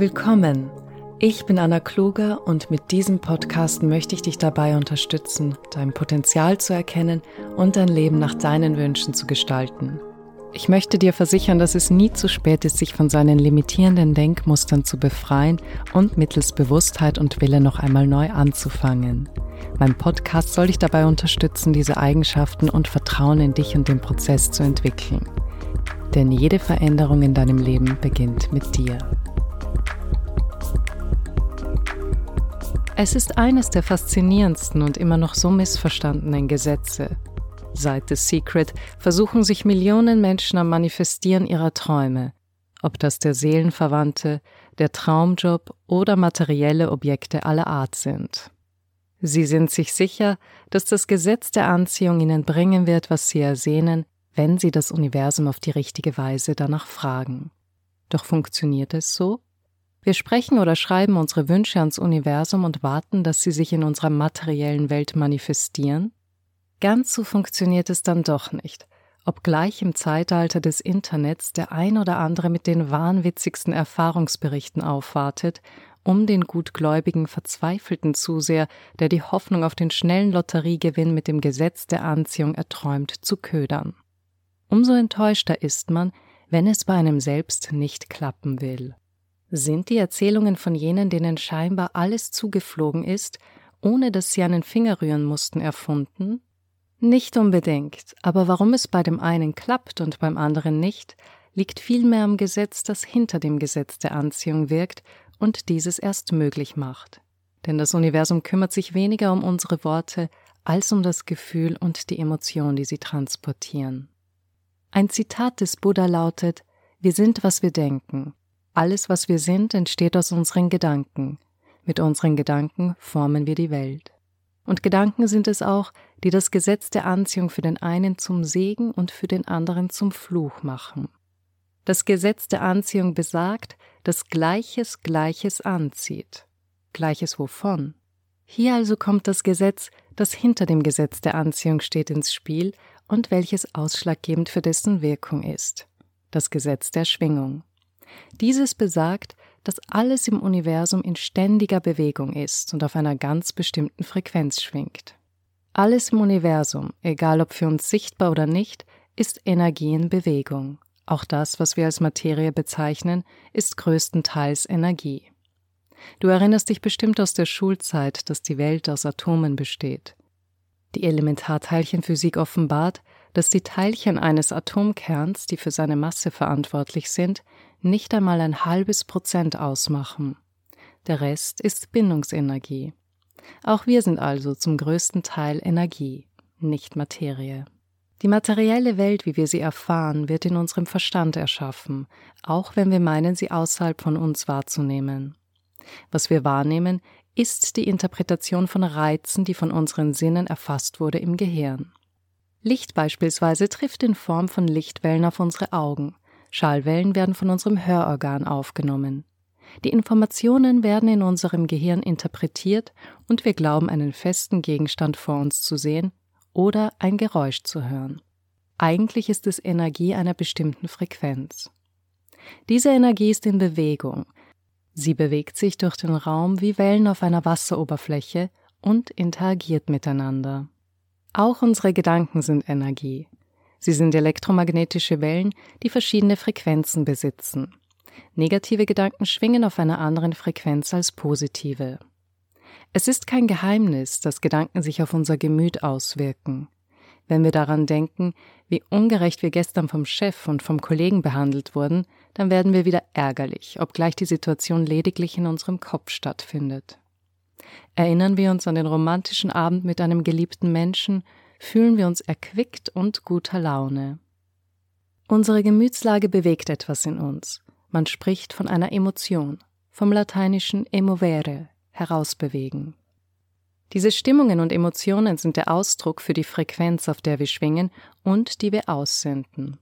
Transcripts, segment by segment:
Willkommen. Ich bin Anna Kluger und mit diesem Podcast möchte ich dich dabei unterstützen, dein Potenzial zu erkennen und dein Leben nach deinen Wünschen zu gestalten. Ich möchte dir versichern, dass es nie zu spät ist, sich von seinen limitierenden Denkmustern zu befreien und mittels Bewusstheit und Wille noch einmal neu anzufangen. Mein Podcast soll dich dabei unterstützen, diese Eigenschaften und Vertrauen in dich und den Prozess zu entwickeln. Denn jede Veränderung in deinem Leben beginnt mit dir. Es ist eines der faszinierendsten und immer noch so missverstandenen Gesetze. Seit The Secret versuchen sich Millionen Menschen am Manifestieren ihrer Träume, ob das der Seelenverwandte, der Traumjob oder materielle Objekte aller Art sind. Sie sind sich sicher, dass das Gesetz der Anziehung ihnen bringen wird, was sie ersehnen, wenn sie das Universum auf die richtige Weise danach fragen. Doch funktioniert es so? Wir sprechen oder schreiben unsere Wünsche ans Universum und warten, dass sie sich in unserer materiellen Welt manifestieren? Ganz so funktioniert es dann doch nicht, obgleich im Zeitalter des Internets der ein oder andere mit den wahnwitzigsten Erfahrungsberichten aufwartet, um den gutgläubigen, verzweifelten Zuseher, der die Hoffnung auf den schnellen Lotteriegewinn mit dem Gesetz der Anziehung erträumt, zu ködern. Umso enttäuschter ist man, wenn es bei einem selbst nicht klappen will. Sind die Erzählungen von jenen, denen scheinbar alles zugeflogen ist, ohne dass sie einen Finger rühren mussten, erfunden? Nicht unbedingt, aber warum es bei dem einen klappt und beim anderen nicht, liegt vielmehr am Gesetz, das hinter dem Gesetz der Anziehung wirkt und dieses erst möglich macht. Denn das Universum kümmert sich weniger um unsere Worte als um das Gefühl und die Emotion, die sie transportieren. Ein Zitat des Buddha lautet Wir sind, was wir denken. Alles, was wir sind, entsteht aus unseren Gedanken. Mit unseren Gedanken formen wir die Welt. Und Gedanken sind es auch, die das Gesetz der Anziehung für den einen zum Segen und für den anderen zum Fluch machen. Das Gesetz der Anziehung besagt, dass Gleiches Gleiches anzieht. Gleiches wovon? Hier also kommt das Gesetz, das hinter dem Gesetz der Anziehung steht, ins Spiel und welches ausschlaggebend für dessen Wirkung ist. Das Gesetz der Schwingung. Dieses besagt, dass alles im Universum in ständiger Bewegung ist und auf einer ganz bestimmten Frequenz schwingt. Alles im Universum, egal ob für uns sichtbar oder nicht, ist Energie in Bewegung. Auch das, was wir als Materie bezeichnen, ist größtenteils Energie. Du erinnerst dich bestimmt aus der Schulzeit, dass die Welt aus Atomen besteht. Die Elementarteilchenphysik offenbart, dass die Teilchen eines Atomkerns, die für seine Masse verantwortlich sind, nicht einmal ein halbes Prozent ausmachen. Der Rest ist Bindungsenergie. Auch wir sind also zum größten Teil Energie, nicht Materie. Die materielle Welt, wie wir sie erfahren, wird in unserem Verstand erschaffen, auch wenn wir meinen, sie außerhalb von uns wahrzunehmen. Was wir wahrnehmen, ist die Interpretation von Reizen, die von unseren Sinnen erfasst wurde im Gehirn. Licht beispielsweise trifft in Form von Lichtwellen auf unsere Augen. Schallwellen werden von unserem Hörorgan aufgenommen. Die Informationen werden in unserem Gehirn interpretiert und wir glauben einen festen Gegenstand vor uns zu sehen oder ein Geräusch zu hören. Eigentlich ist es Energie einer bestimmten Frequenz. Diese Energie ist in Bewegung. Sie bewegt sich durch den Raum wie Wellen auf einer Wasseroberfläche und interagiert miteinander. Auch unsere Gedanken sind Energie. Sie sind elektromagnetische Wellen, die verschiedene Frequenzen besitzen. Negative Gedanken schwingen auf einer anderen Frequenz als positive. Es ist kein Geheimnis, dass Gedanken sich auf unser Gemüt auswirken. Wenn wir daran denken, wie ungerecht wir gestern vom Chef und vom Kollegen behandelt wurden, dann werden wir wieder ärgerlich, obgleich die Situation lediglich in unserem Kopf stattfindet. Erinnern wir uns an den romantischen Abend mit einem geliebten Menschen, fühlen wir uns erquickt und guter Laune. Unsere Gemütslage bewegt etwas in uns. Man spricht von einer Emotion, vom lateinischen emovere, herausbewegen. Diese Stimmungen und Emotionen sind der Ausdruck für die Frequenz, auf der wir schwingen und die wir aussenden.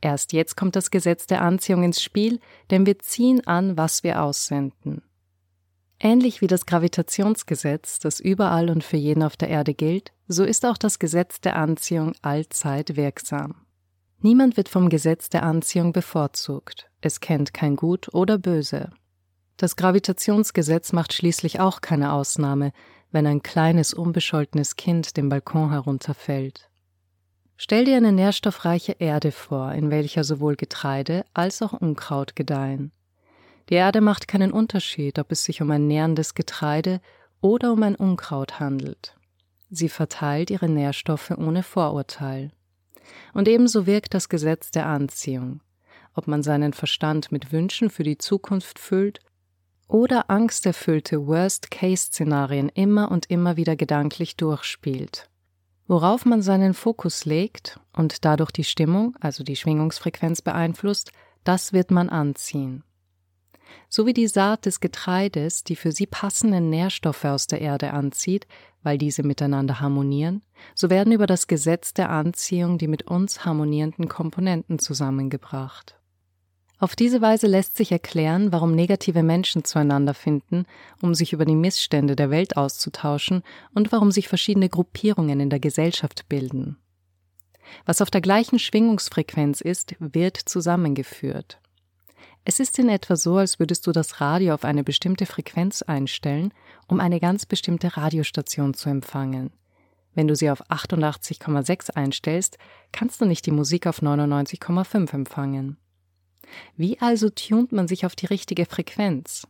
Erst jetzt kommt das Gesetz der Anziehung ins Spiel, denn wir ziehen an, was wir aussenden. Ähnlich wie das Gravitationsgesetz, das überall und für jeden auf der Erde gilt, so ist auch das Gesetz der Anziehung allzeit wirksam. Niemand wird vom Gesetz der Anziehung bevorzugt, es kennt kein Gut oder Böse. Das Gravitationsgesetz macht schließlich auch keine Ausnahme, wenn ein kleines, unbescholtenes Kind den Balkon herunterfällt. Stell dir eine nährstoffreiche Erde vor, in welcher sowohl Getreide als auch Unkraut gedeihen. Die Erde macht keinen Unterschied, ob es sich um ein nährendes Getreide oder um ein Unkraut handelt. Sie verteilt ihre Nährstoffe ohne Vorurteil. Und ebenso wirkt das Gesetz der Anziehung. Ob man seinen Verstand mit Wünschen für die Zukunft füllt oder angsterfüllte Worst-Case-Szenarien immer und immer wieder gedanklich durchspielt. Worauf man seinen Fokus legt und dadurch die Stimmung, also die Schwingungsfrequenz beeinflusst, das wird man anziehen. So wie die Saat des Getreides die für sie passenden Nährstoffe aus der Erde anzieht, weil diese miteinander harmonieren, so werden über das Gesetz der Anziehung die mit uns harmonierenden Komponenten zusammengebracht. Auf diese Weise lässt sich erklären, warum negative Menschen zueinander finden, um sich über die Missstände der Welt auszutauschen und warum sich verschiedene Gruppierungen in der Gesellschaft bilden. Was auf der gleichen Schwingungsfrequenz ist, wird zusammengeführt. Es ist in etwa so, als würdest du das Radio auf eine bestimmte Frequenz einstellen, um eine ganz bestimmte Radiostation zu empfangen. Wenn du sie auf 88,6 einstellst, kannst du nicht die Musik auf 99,5 empfangen. Wie also tunt man sich auf die richtige Frequenz?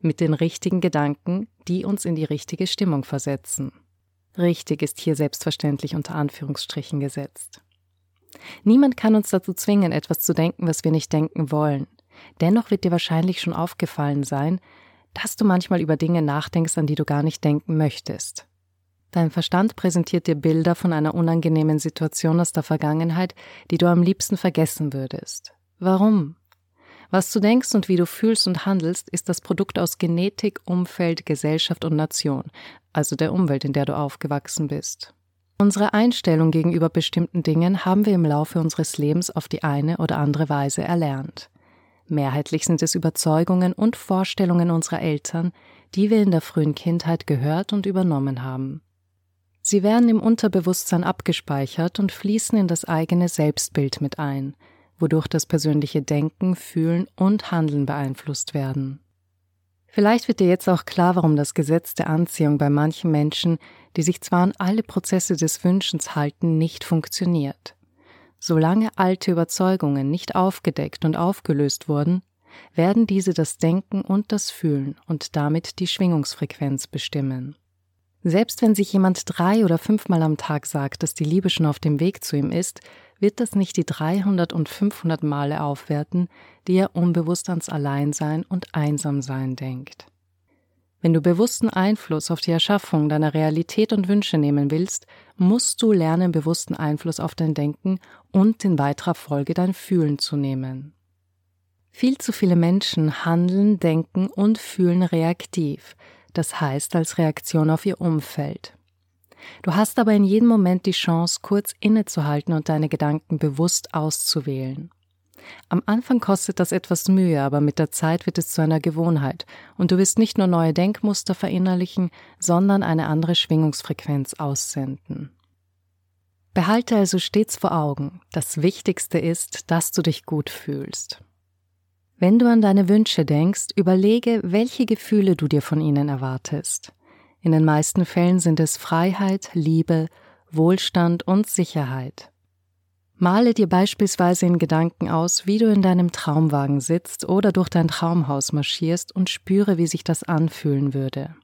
Mit den richtigen Gedanken, die uns in die richtige Stimmung versetzen. Richtig ist hier selbstverständlich unter Anführungsstrichen gesetzt. Niemand kann uns dazu zwingen, etwas zu denken, was wir nicht denken wollen. Dennoch wird dir wahrscheinlich schon aufgefallen sein, dass du manchmal über Dinge nachdenkst, an die du gar nicht denken möchtest. Dein Verstand präsentiert dir Bilder von einer unangenehmen Situation aus der Vergangenheit, die du am liebsten vergessen würdest. Warum? Was du denkst und wie du fühlst und handelst, ist das Produkt aus Genetik, Umfeld, Gesellschaft und Nation, also der Umwelt, in der du aufgewachsen bist. Unsere Einstellung gegenüber bestimmten Dingen haben wir im Laufe unseres Lebens auf die eine oder andere Weise erlernt. Mehrheitlich sind es Überzeugungen und Vorstellungen unserer Eltern, die wir in der frühen Kindheit gehört und übernommen haben. Sie werden im Unterbewusstsein abgespeichert und fließen in das eigene Selbstbild mit ein – wodurch das persönliche Denken, Fühlen und Handeln beeinflusst werden. Vielleicht wird dir jetzt auch klar, warum das Gesetz der Anziehung bei manchen Menschen, die sich zwar an alle Prozesse des Wünschens halten, nicht funktioniert. Solange alte Überzeugungen nicht aufgedeckt und aufgelöst wurden, werden diese das Denken und das Fühlen und damit die Schwingungsfrequenz bestimmen. Selbst wenn sich jemand drei oder fünfmal am Tag sagt, dass die Liebe schon auf dem Weg zu ihm ist, wird das nicht die 300 und 500 Male aufwerten, die er unbewusst ans Alleinsein und Einsamsein denkt. Wenn du bewussten Einfluss auf die Erschaffung deiner Realität und Wünsche nehmen willst, musst du lernen, bewussten Einfluss auf dein Denken und in weiterer Folge dein Fühlen zu nehmen. Viel zu viele Menschen handeln, denken und fühlen reaktiv, das heißt als Reaktion auf ihr Umfeld. Du hast aber in jedem Moment die Chance, kurz innezuhalten und deine Gedanken bewusst auszuwählen. Am Anfang kostet das etwas Mühe, aber mit der Zeit wird es zu einer Gewohnheit und du wirst nicht nur neue Denkmuster verinnerlichen, sondern eine andere Schwingungsfrequenz aussenden. Behalte also stets vor Augen, das Wichtigste ist, dass du dich gut fühlst. Wenn du an deine Wünsche denkst, überlege, welche Gefühle du dir von ihnen erwartest. In den meisten Fällen sind es Freiheit, Liebe, Wohlstand und Sicherheit. Male dir beispielsweise in Gedanken aus, wie du in deinem Traumwagen sitzt oder durch dein Traumhaus marschierst und spüre, wie sich das anfühlen würde.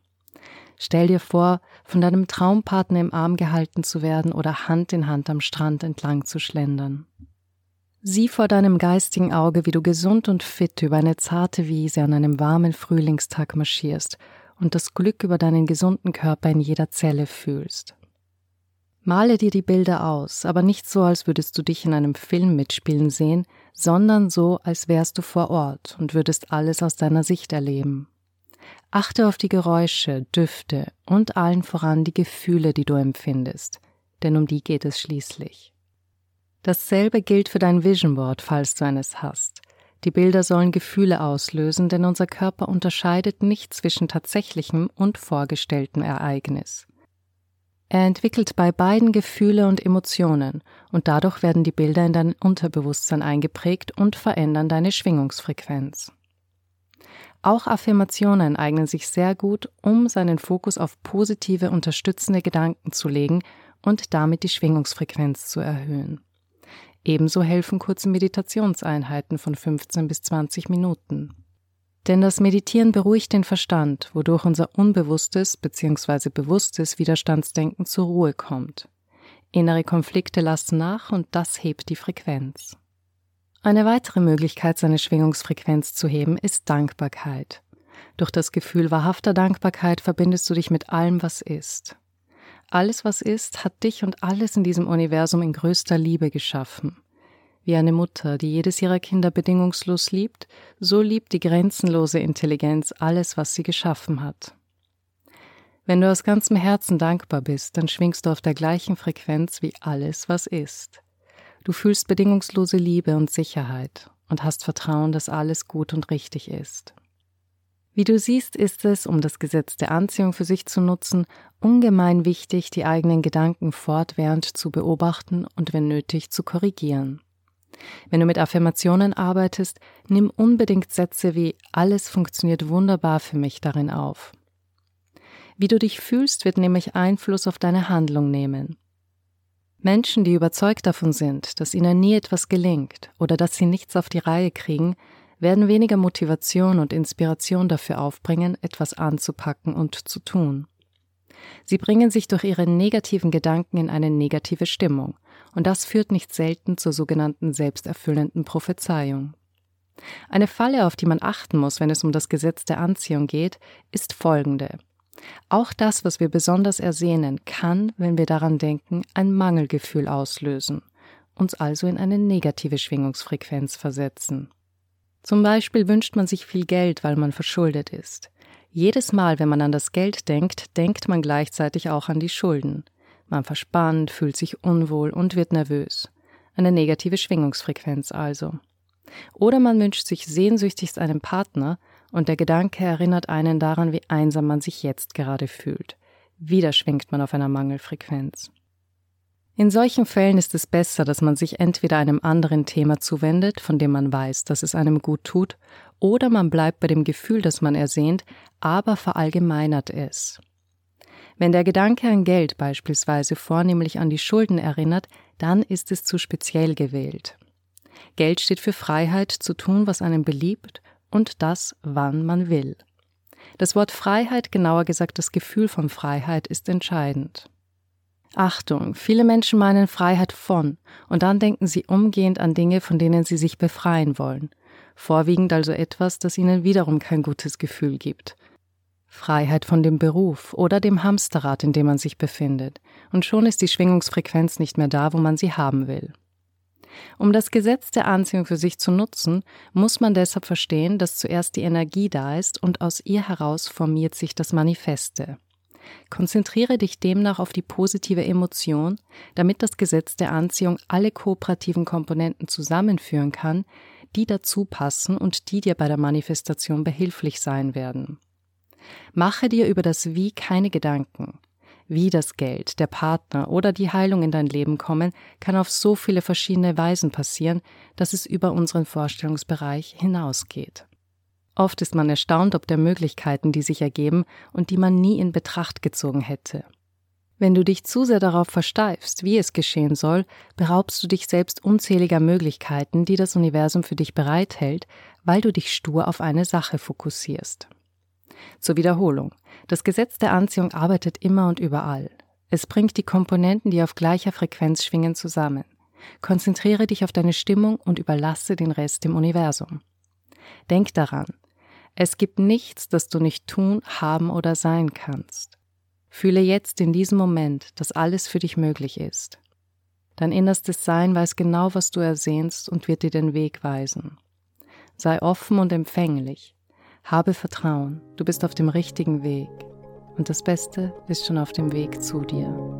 Stell dir vor, von deinem Traumpartner im Arm gehalten zu werden oder Hand in Hand am Strand entlang zu schlendern. Sieh vor deinem geistigen Auge, wie du gesund und fit über eine zarte Wiese an einem warmen Frühlingstag marschierst und das Glück über deinen gesunden Körper in jeder Zelle fühlst. Male dir die Bilder aus, aber nicht so, als würdest du dich in einem Film mitspielen sehen, sondern so, als wärst du vor Ort und würdest alles aus deiner Sicht erleben. Achte auf die Geräusche, Düfte und allen voran die Gefühle, die du empfindest, denn um die geht es schließlich. Dasselbe gilt für dein Vision Board, falls du eines hast. Die Bilder sollen Gefühle auslösen, denn unser Körper unterscheidet nicht zwischen tatsächlichem und vorgestelltem Ereignis. Er entwickelt bei beiden Gefühle und Emotionen, und dadurch werden die Bilder in dein Unterbewusstsein eingeprägt und verändern deine Schwingungsfrequenz. Auch Affirmationen eignen sich sehr gut, um seinen Fokus auf positive, unterstützende Gedanken zu legen und damit die Schwingungsfrequenz zu erhöhen. Ebenso helfen kurze Meditationseinheiten von 15 bis 20 Minuten. Denn das Meditieren beruhigt den Verstand, wodurch unser unbewusstes bzw. bewusstes Widerstandsdenken zur Ruhe kommt. Innere Konflikte lassen nach und das hebt die Frequenz. Eine weitere Möglichkeit, seine Schwingungsfrequenz zu heben, ist Dankbarkeit. Durch das Gefühl wahrhafter Dankbarkeit verbindest du dich mit allem, was ist. Alles, was ist, hat dich und alles in diesem Universum in größter Liebe geschaffen. Wie eine Mutter, die jedes ihrer Kinder bedingungslos liebt, so liebt die grenzenlose Intelligenz alles, was sie geschaffen hat. Wenn du aus ganzem Herzen dankbar bist, dann schwingst du auf der gleichen Frequenz wie alles, was ist. Du fühlst bedingungslose Liebe und Sicherheit und hast Vertrauen, dass alles gut und richtig ist. Wie du siehst, ist es, um das Gesetz der Anziehung für sich zu nutzen, ungemein wichtig, die eigenen Gedanken fortwährend zu beobachten und wenn nötig zu korrigieren. Wenn du mit Affirmationen arbeitest, nimm unbedingt Sätze wie alles funktioniert wunderbar für mich darin auf. Wie du dich fühlst, wird nämlich Einfluss auf deine Handlung nehmen. Menschen, die überzeugt davon sind, dass ihnen nie etwas gelingt oder dass sie nichts auf die Reihe kriegen, werden weniger Motivation und Inspiration dafür aufbringen, etwas anzupacken und zu tun. Sie bringen sich durch ihre negativen Gedanken in eine negative Stimmung, und das führt nicht selten zur sogenannten selbsterfüllenden Prophezeiung. Eine Falle, auf die man achten muss, wenn es um das Gesetz der Anziehung geht, ist folgende. Auch das, was wir besonders ersehnen, kann, wenn wir daran denken, ein Mangelgefühl auslösen, uns also in eine negative Schwingungsfrequenz versetzen. Zum Beispiel wünscht man sich viel Geld, weil man verschuldet ist. Jedes Mal, wenn man an das Geld denkt, denkt man gleichzeitig auch an die Schulden. Man verspannt, fühlt sich unwohl und wird nervös. Eine negative Schwingungsfrequenz also. Oder man wünscht sich sehnsüchtigst einen Partner, und der Gedanke erinnert einen daran, wie einsam man sich jetzt gerade fühlt. Wieder schwingt man auf einer Mangelfrequenz. In solchen Fällen ist es besser, dass man sich entweder einem anderen Thema zuwendet, von dem man weiß, dass es einem gut tut, oder man bleibt bei dem Gefühl, das man ersehnt, aber verallgemeinert es. Wenn der Gedanke an Geld beispielsweise vornehmlich an die Schulden erinnert, dann ist es zu speziell gewählt. Geld steht für Freiheit zu tun, was einem beliebt und das, wann man will. Das Wort Freiheit, genauer gesagt das Gefühl von Freiheit, ist entscheidend. Achtung, viele Menschen meinen Freiheit von, und dann denken sie umgehend an Dinge, von denen sie sich befreien wollen, vorwiegend also etwas, das ihnen wiederum kein gutes Gefühl gibt. Freiheit von dem Beruf oder dem Hamsterrad, in dem man sich befindet, und schon ist die Schwingungsfrequenz nicht mehr da, wo man sie haben will. Um das Gesetz der Anziehung für sich zu nutzen, muss man deshalb verstehen, dass zuerst die Energie da ist und aus ihr heraus formiert sich das Manifeste. Konzentriere dich demnach auf die positive Emotion, damit das Gesetz der Anziehung alle kooperativen Komponenten zusammenführen kann, die dazu passen und die dir bei der Manifestation behilflich sein werden. Mache dir über das Wie keine Gedanken. Wie das Geld, der Partner oder die Heilung in dein Leben kommen, kann auf so viele verschiedene Weisen passieren, dass es über unseren Vorstellungsbereich hinausgeht. Oft ist man erstaunt ob der Möglichkeiten, die sich ergeben und die man nie in Betracht gezogen hätte. Wenn du dich zu sehr darauf versteifst, wie es geschehen soll, beraubst du dich selbst unzähliger Möglichkeiten, die das Universum für dich bereithält, weil du dich stur auf eine Sache fokussierst. Zur Wiederholung. Das Gesetz der Anziehung arbeitet immer und überall. Es bringt die Komponenten, die auf gleicher Frequenz schwingen, zusammen. Konzentriere dich auf deine Stimmung und überlasse den Rest dem Universum. Denk daran, es gibt nichts, das du nicht tun, haben oder sein kannst. Fühle jetzt in diesem Moment, dass alles für dich möglich ist. Dein innerstes Sein weiß genau, was du ersehnst und wird dir den Weg weisen. Sei offen und empfänglich. Habe Vertrauen, du bist auf dem richtigen Weg und das Beste ist schon auf dem Weg zu dir.